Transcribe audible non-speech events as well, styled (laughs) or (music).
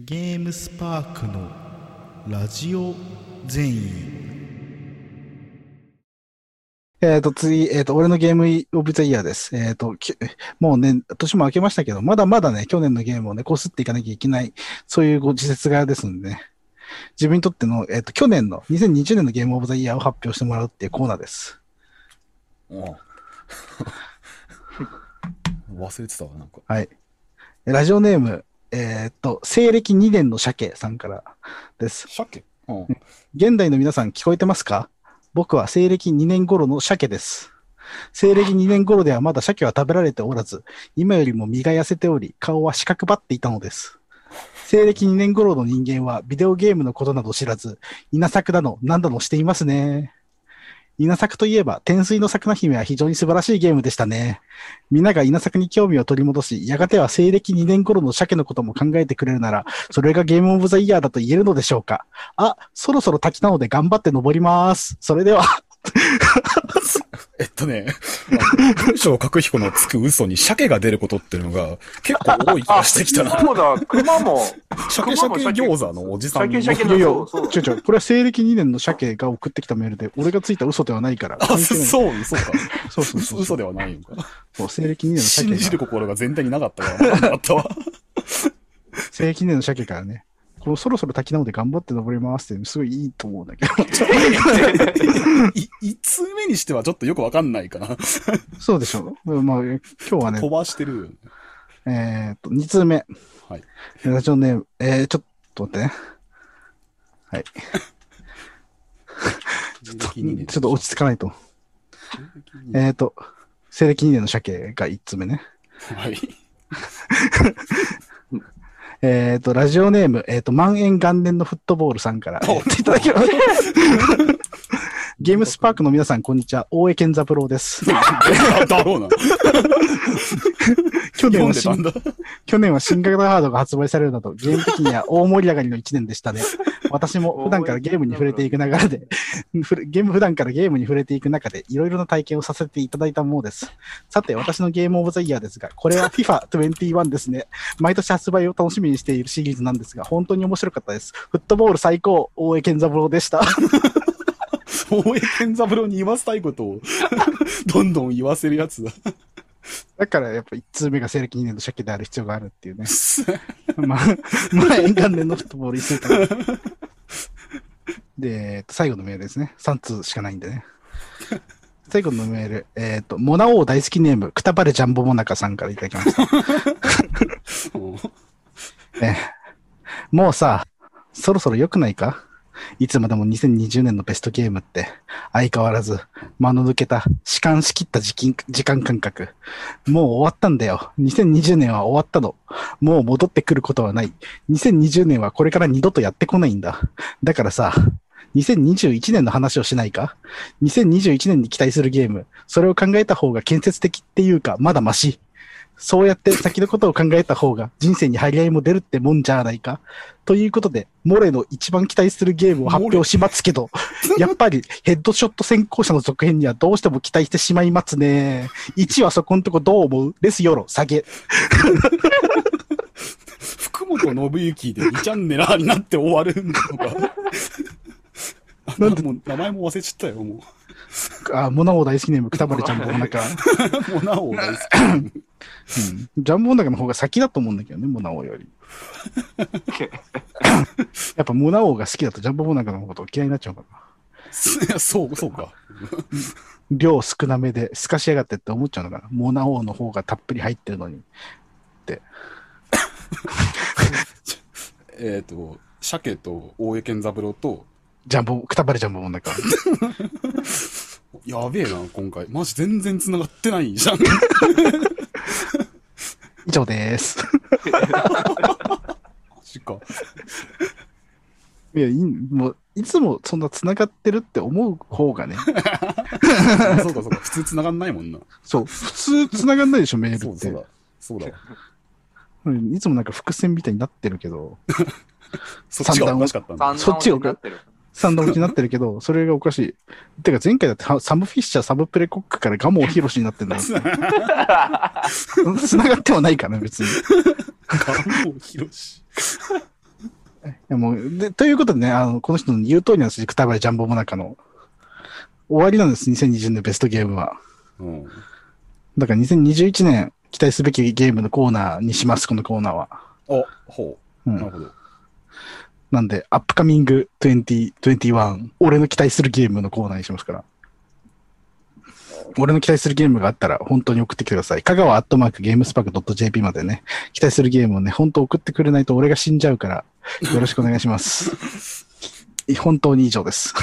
ゲームスパークのラジオ全員えっ、と、次、えっ、と、俺のゲームオブザイヤーです。えっ、と、きもうね、年も明けましたけど、まだまだね、去年のゲームをね、こすっていかなきゃいけない、そういうご時節がですんでね、自分にとっての、えっ、と、去年の、2020年のゲームオブザイヤーを発表してもらうっていうコーナーです。あ (laughs) 忘れてたわ、なんか。はい。ラジオネーム、えっ、と、西暦2年の鮭さんからです。鮭？うん。現代の皆さん聞こえてますか？僕は西暦2年頃の鮭です。西暦2年頃ではまだ鮭は食べられておらず、今よりも身が痩せており、顔は四角ばっていたのです。西暦2年頃の人間はビデオゲームのことなど知らず、稲作だの、何だのしていますね。稲作といえば、天水の桜姫は非常に素晴らしいゲームでしたね。みんなが稲作に興味を取り戻し、やがては西暦2年頃の鮭のことも考えてくれるなら、それがゲームオブザイヤーだと言えるのでしょうか。あ、そろそろ滝なので頑張って登ります。それでは、えっとね、(laughs) 文章を書く彦のつく嘘に鮭が出ることっていうのが結構多い気がしてきたな。(laughs) そうだ、熊も、(laughs) 鮭鮭餃子のおじさんの。鮭鮭いやいや、そうそうちょちょ、これは西暦2年の鮭が送ってきたメールで、俺がついた嘘ではないから。あ、そう、そうか。そうそうそう。嘘ではないのか。そう、西暦2年の鮭信じるが、心が全体になかったから分かんなかったわ。西暦2年の鮭からね、このそろそろ滝なので頑張って登りますって、すごいいいと思うんだけど。(laughs) い、一通目にしてはちょっとよくわかんないかな。そうでしょう。まあ、今日はね飛、ばしてるよね。えーっと、2通目。はい。ラジオネーム、えー、ちょっと待ってね。はい。ちょっと、(laughs) ちょっと落ち着かないと。えーっと、西暦2年の鮭が1つ目ね。はい。(laughs) えっ、と、ラジオネーム、えっ、と、万円元年のフットボールさんから、えーいただきます。(laughs) ゲームスパークの皆さん、こんにちは。大江健三郎です。(laughs) だろうな。(laughs) 去年は新。去年は新型ハードが発売されるなど、ゲーム的には大盛り上がりの1年でしたね。私も普段からゲームに触れていく流れで、ゲーム普段からゲームに触れていく中で、いろいろな体験をさせていただいたものです。さて、私のゲームオブザイヤーですが、これは FIFA21 ですね。毎年発売を楽しみにしているシリーズなんですが、本当に面白かったです。フットボール最高、大江健三郎でした。大江健三郎に言わせたいことを、(laughs) どんどん言わせるやつだ。だからやっぱ1通目が西暦2年の鮭である必要があるっていうね。(laughs) まあ、まあ、円元年のフットボール一週間。で、えっと、最後のメールですね。3通しかないんでね。最後のメール、えっ、と、モナ王大好きネーム、くたばれジャンボモナカさんからいただきました。(laughs) えもうさ、そろそろ良くないか？いつまでも2020年のベストゲームって、相変わらず、間の抜けた、弛緩しきった時間感覚。もう終わったんだよ。2020年は終わったの。もう戻ってくることはない。2020年はこれから二度とやってこないんだ。だからさ、2021年の話をしないか ?2021 年に期待するゲーム。それを考えた方が建設的っていうか、まだマシ。そうやって先のことを考えた方が人生に張り合いも出るってもんじゃないかということで、モレの一番期待するゲームを発表しますけど、(laughs) やっぱりヘッドショット先行者の続編にはどうしても期待してしまいますね。1はそこんとこどう思う？レスヨロ、下げ。福本信之で2チャンネラーになって終わるのか。なんで？もう名前も忘れちゃったよ、もあ、モナオ大好きネーム、くたばれちゃんぼなんか、う。もうなお大好うん。ジャンボナカの方が先だと思うんだけどね、モナオより。(laughs) やっぱモナオが好きだとジャンボモナカのこと嫌いになっちゃうかな。き。そう、そうか。量少なめで、透かしやがってって思っちゃうのかな。モナオの方がたっぷり入ってるのに。えっと、鮭と大江健三郎と、ジャンボ、くたばれジャンボモナカ。(laughs) やべえな、今回。マジ全然繋がってないじゃん。以上です。マジか。いや、いいもう、いつもそんな繋がってるって思う方がね。あ (laughs) そうかそうか。普通繋がんないもんな。そう、普通繋がんないでしょ、メールってそうそうだ。。そうだいつもなんか伏線みたいになってるけど、(laughs) そっちがおかしかったんだ。三そっちを段落になってる。三段落ちになってるけど、(laughs) それがおかしい。てか前回だってはサムフィッシャー、サブプレコックからガモヒロシになってんだよ。(laughs) 繋がってはないからね、別に。ガモヒロシ。(laughs) やもうでということでね、あの、この人の言う通りなんですよ。くたばいジャンボモナカの。終わりなんです、2020年のベストゲームは。うん。だから2021年期待すべきゲームのコーナーにします、このコーナーは。あ、ほう。うんなるほど。なんで、アップカミング2021、俺の期待するゲームのコーナーにしますから。俺の期待するゲームがあったら本当に送ってきてください。香川アットマークゲームスパーク .jp までね、期待するゲームをね、本当送ってくれないと俺が死んじゃうから、よろしくお願いします。(laughs) 本当に以上です。